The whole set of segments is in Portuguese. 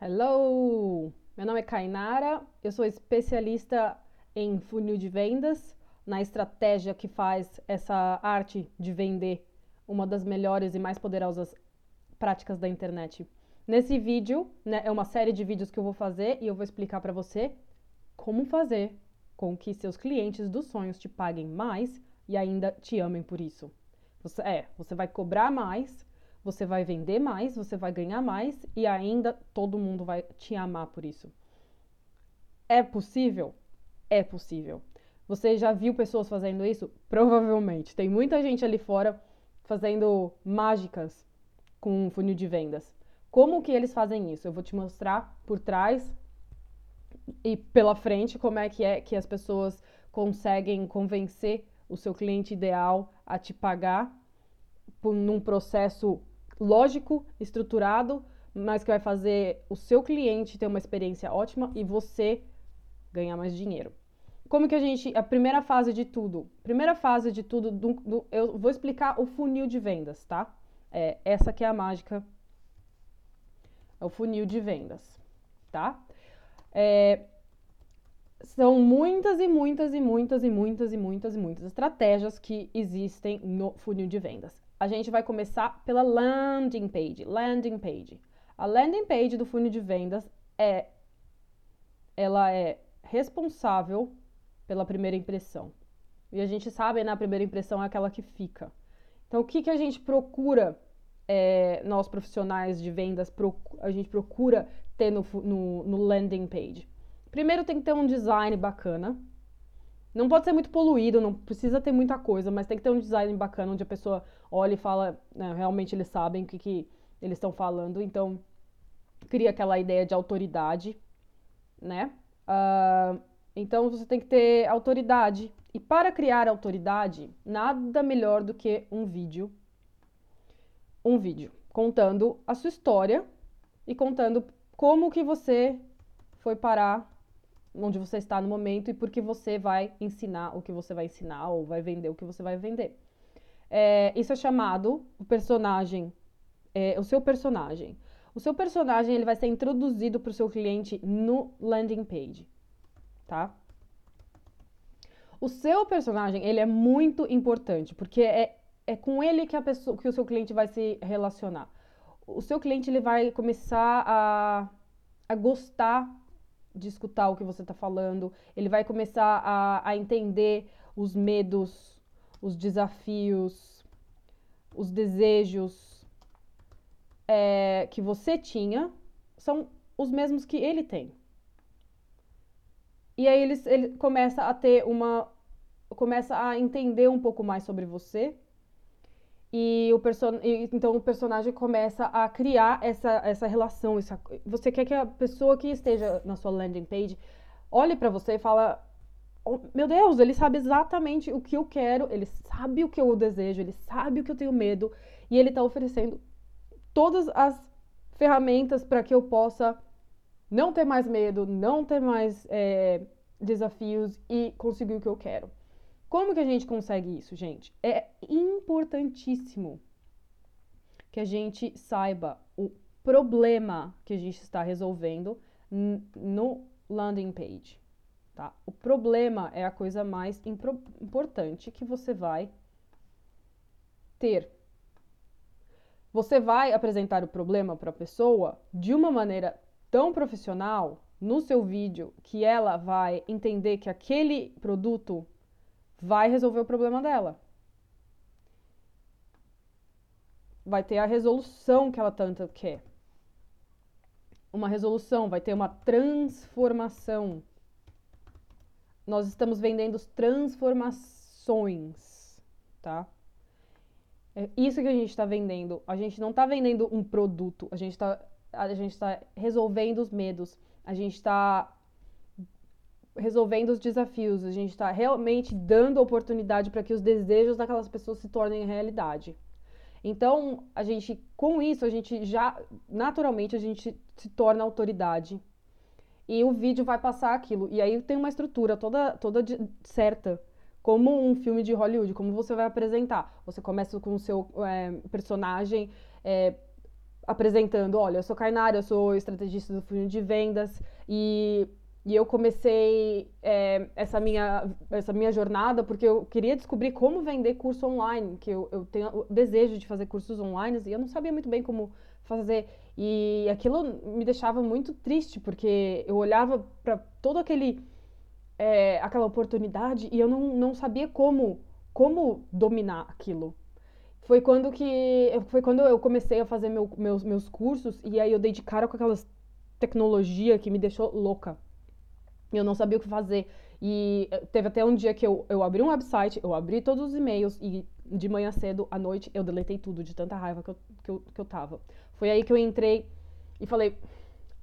Hello! Meu nome é Kainara, eu sou especialista em funil de vendas, na estratégia que faz essa arte de vender, uma das melhores e mais poderosas práticas da internet. Nesse vídeo, né, é uma série de vídeos que eu vou fazer e eu vou explicar para você como fazer com que seus clientes dos sonhos te paguem mais e ainda te amem por isso. Você, é, você vai cobrar mais você vai vender mais, você vai ganhar mais e ainda todo mundo vai te amar por isso. É possível? É possível. Você já viu pessoas fazendo isso? Provavelmente. Tem muita gente ali fora fazendo mágicas com um funil de vendas. Como que eles fazem isso? Eu vou te mostrar por trás e pela frente como é que é que as pessoas conseguem convencer o seu cliente ideal a te pagar por, num processo lógico, estruturado, mas que vai fazer o seu cliente ter uma experiência ótima e você ganhar mais dinheiro. Como que a gente. A primeira fase de tudo. Primeira fase de tudo, do, do, eu vou explicar o funil de vendas, tá? É, essa que é a mágica. É o funil de vendas, tá? É, são muitas e muitas e muitas e muitas e muitas e muitas estratégias que existem no funil de vendas a gente vai começar pela landing page. Landing page. A landing page do funil de vendas é ela é responsável pela primeira impressão. E a gente sabe, né, a primeira impressão é aquela que fica. Então, o que, que a gente procura, é, nós profissionais de vendas, a gente procura ter no, no, no landing page? Primeiro tem que ter um design bacana, não pode ser muito poluído, não precisa ter muita coisa, mas tem que ter um design bacana onde a pessoa olha e fala, né, realmente eles sabem o que, que eles estão falando, então cria aquela ideia de autoridade, né? Uh, então você tem que ter autoridade. E para criar autoridade, nada melhor do que um vídeo. Um vídeo contando a sua história e contando como que você foi parar onde você está no momento e porque você vai ensinar o que você vai ensinar ou vai vender o que você vai vender. É, isso é chamado o personagem, é, o seu personagem. O seu personagem ele vai ser introduzido para o seu cliente no landing page, tá? O seu personagem ele é muito importante porque é, é com ele que a pessoa, que o seu cliente vai se relacionar. O seu cliente ele vai começar a, a gostar de escutar o que você está falando, ele vai começar a, a entender os medos, os desafios, os desejos é, que você tinha, são os mesmos que ele tem. E aí ele, ele começa a ter uma. começa a entender um pouco mais sobre você e o person... então o personagem começa a criar essa, essa relação. Essa... Você quer que a pessoa que esteja na sua landing page olhe para você e fala: oh, Meu Deus, ele sabe exatamente o que eu quero, ele sabe o que eu desejo, ele sabe o que eu tenho medo e ele está oferecendo todas as ferramentas para que eu possa não ter mais medo, não ter mais é, desafios e conseguir o que eu quero. Como que a gente consegue isso, gente? É importantíssimo que a gente saiba o problema que a gente está resolvendo no landing page. Tá? O problema é a coisa mais importante que você vai ter. Você vai apresentar o problema para a pessoa de uma maneira tão profissional no seu vídeo que ela vai entender que aquele produto vai resolver o problema dela. Vai ter a resolução que ela tanto quer. Uma resolução, vai ter uma transformação. Nós estamos vendendo transformações, tá? É isso que a gente está vendendo. A gente não está vendendo um produto, a gente está a gente está resolvendo os medos, a gente está resolvendo os desafios, a gente está realmente dando oportunidade para que os desejos daquelas pessoas se tornem realidade. Então, a gente, com isso, a gente já, naturalmente, a gente se torna autoridade. E o vídeo vai passar aquilo. E aí tem uma estrutura toda, toda de, certa, como um filme de Hollywood, como você vai apresentar. Você começa com o seu é, personagem é, apresentando, olha, eu sou Kainara, eu sou estrategista do funil de vendas e, e eu comecei é, essa, minha, essa minha jornada porque eu queria descobrir como vender curso online, que eu, eu tenho o desejo de fazer cursos online e eu não sabia muito bem como fazer. E aquilo me deixava muito triste, porque eu olhava para todo aquele é, aquela oportunidade e eu não, não sabia como como dominar aquilo foi quando que foi quando eu comecei a fazer meu, meus, meus cursos e aí eu dei de cara com aquelas tecnologia que me deixou louca. Eu não sabia o que fazer. E eh, teve até um dia que eu, eu abri um website, eu abri todos os e-mails e de manhã cedo, à noite, eu deletei tudo de tanta raiva que eu, que eu, que eu tava. Foi aí que eu entrei e falei,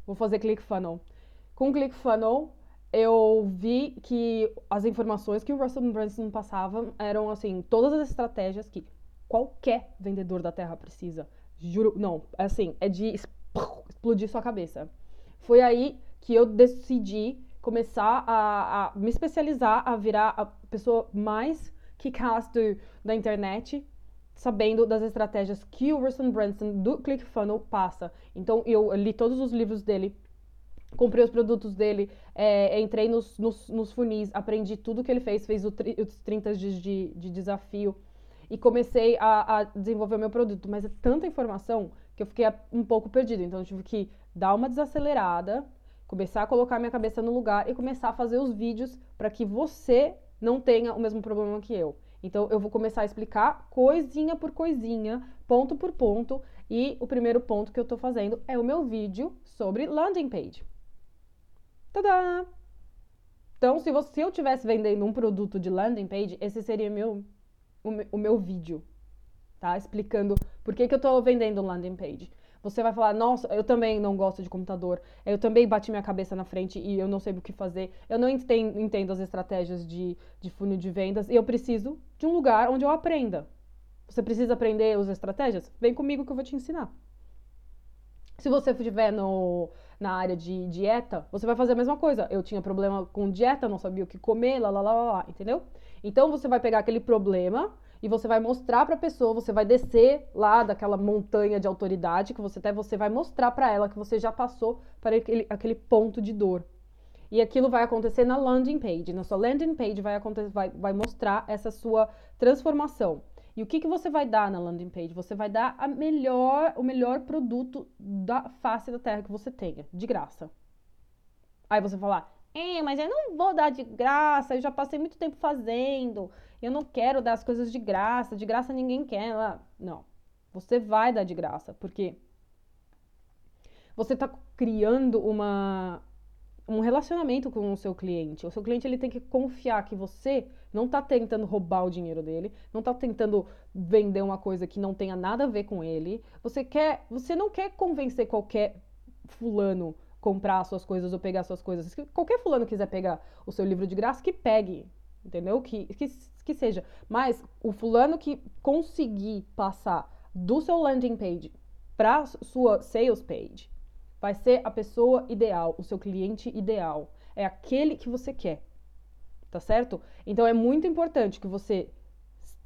vou fazer ClickFunnels. Com ClickFunnels, eu vi que as informações que o Russell Brunson passava eram, assim, todas as estratégias que qualquer vendedor da Terra precisa. Juro, não, é assim, é de explodir sua cabeça. Foi aí que eu decidi começar a, a me especializar, a virar a pessoa mais kick-ass da internet, sabendo das estratégias que o Russell Branson do ClickFunnels passa. Então eu li todos os livros dele, comprei os produtos dele, é, entrei nos, nos, nos, funis, aprendi tudo que ele fez, fez tri, os 30 dias de, de desafio e comecei a, a desenvolver o meu produto. Mas é tanta informação que eu fiquei um pouco perdido. Então eu tive que dar uma desacelerada, começar a colocar minha cabeça no lugar e começar a fazer os vídeos para que você não tenha o mesmo problema que eu. Então eu vou começar a explicar coisinha por coisinha, ponto por ponto, e o primeiro ponto que eu estou fazendo é o meu vídeo sobre landing page. Tadá! Então, se, você, se eu estivesse vendendo um produto de landing page, esse seria meu o, meu vídeo, tá? Explicando por que, que eu tô vendendo landing page. Você vai falar, nossa, eu também não gosto de computador, eu também bati minha cabeça na frente e eu não sei o que fazer, eu não entendo, entendo as estratégias de, de funil de vendas e eu preciso de um lugar onde eu aprenda. Você precisa aprender as estratégias? Vem comigo que eu vou te ensinar. Se você estiver no, na área de dieta, você vai fazer a mesma coisa. Eu tinha problema com dieta, não sabia o que comer, lá, lá, lá, lá, entendeu? Então você vai pegar aquele problema e você vai mostrar para a pessoa, você vai descer lá daquela montanha de autoridade que você até você vai mostrar para ela que você já passou para aquele, aquele ponto de dor. E aquilo vai acontecer na landing page. Na sua landing page vai, acontecer, vai, vai mostrar essa sua transformação. E o que, que você vai dar na landing page? Você vai dar a melhor, o melhor produto da face da terra que você tenha, de graça. Aí você falar, é, mas eu não vou dar de graça, eu já passei muito tempo fazendo. Eu não quero dar as coisas de graça, de graça ninguém quer. Não. Você vai dar de graça, porque você está criando uma, um relacionamento com o seu cliente. O seu cliente ele tem que confiar que você não está tentando roubar o dinheiro dele, não está tentando vender uma coisa que não tenha nada a ver com ele. Você quer, você não quer convencer qualquer fulano comprar suas coisas ou pegar suas coisas. Se qualquer fulano quiser pegar o seu livro de graça, que pegue, entendeu? Que, que, que seja. Mas o fulano que conseguir passar do seu landing page para sua sales page vai ser a pessoa ideal, o seu cliente ideal. É aquele que você quer. Tá certo? Então é muito importante que você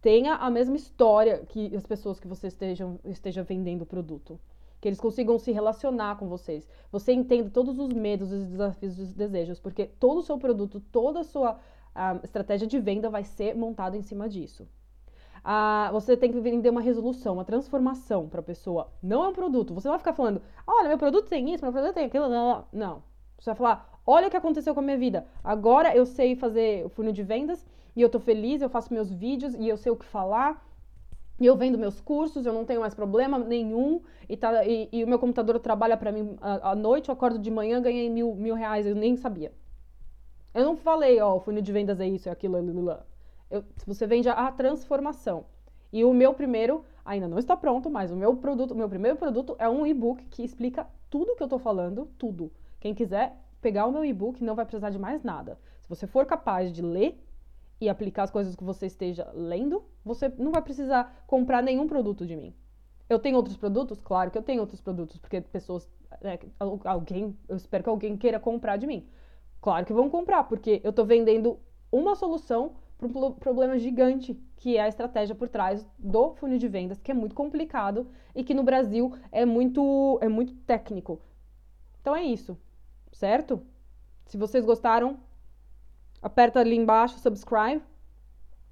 tenha a mesma história que as pessoas que você estejam, esteja vendendo o produto que eles consigam se relacionar com vocês. Você entenda todos os medos, os desafios, os desejos, porque todo o seu produto, toda a sua a estratégia de venda vai ser montada em cima disso. Ah, você tem que vender uma resolução, uma transformação para a pessoa. Não é um produto. Você não vai ficar falando, olha, meu produto tem isso, meu produto tem aquilo. Não. Você vai falar, olha o que aconteceu com a minha vida. Agora eu sei fazer o funil de vendas e eu tô feliz, eu faço meus vídeos e eu sei o que falar eu vendo meus cursos, eu não tenho mais problema nenhum. E, tá, e, e o meu computador trabalha para mim à, noite, eu acordo de manhã, ganhei mil, mil reais, eu nem sabia. Eu não falei, ó, o funil de vendas é isso, é aquilo, é eu, você vende a transformação. E o meu primeiro, ainda não está pronto, mas o meu produto, o meu primeiro produto é um e-book que explica tudo que eu tô falando, tudo. Quem quiser pegar o meu e-book não vai precisar de mais nada. Se você for capaz de ler e aplicar as coisas que você esteja lendo, você não vai precisar comprar nenhum produto de mim. Eu tenho outros produtos? Claro que eu tenho outros produtos, porque pessoas. É, alguém, eu espero que alguém queira comprar de mim. Claro que vão comprar, porque eu estou vendendo uma solução para um problema gigante que é a estratégia por trás do funil de vendas, que é muito complicado e que no Brasil é muito, é muito técnico. Então é isso, certo? Se vocês gostaram, aperta ali embaixo, subscribe.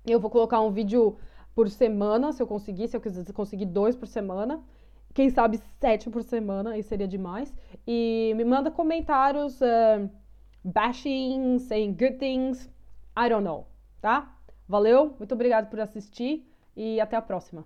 Eu vou colocar um vídeo por semana, se eu conseguir, se eu quiser conseguir dois por semana. Quem sabe sete por semana, aí seria demais. E me manda comentários uh, bashing, saying good things. I don't know, tá? Valeu, muito obrigado por assistir e até a próxima.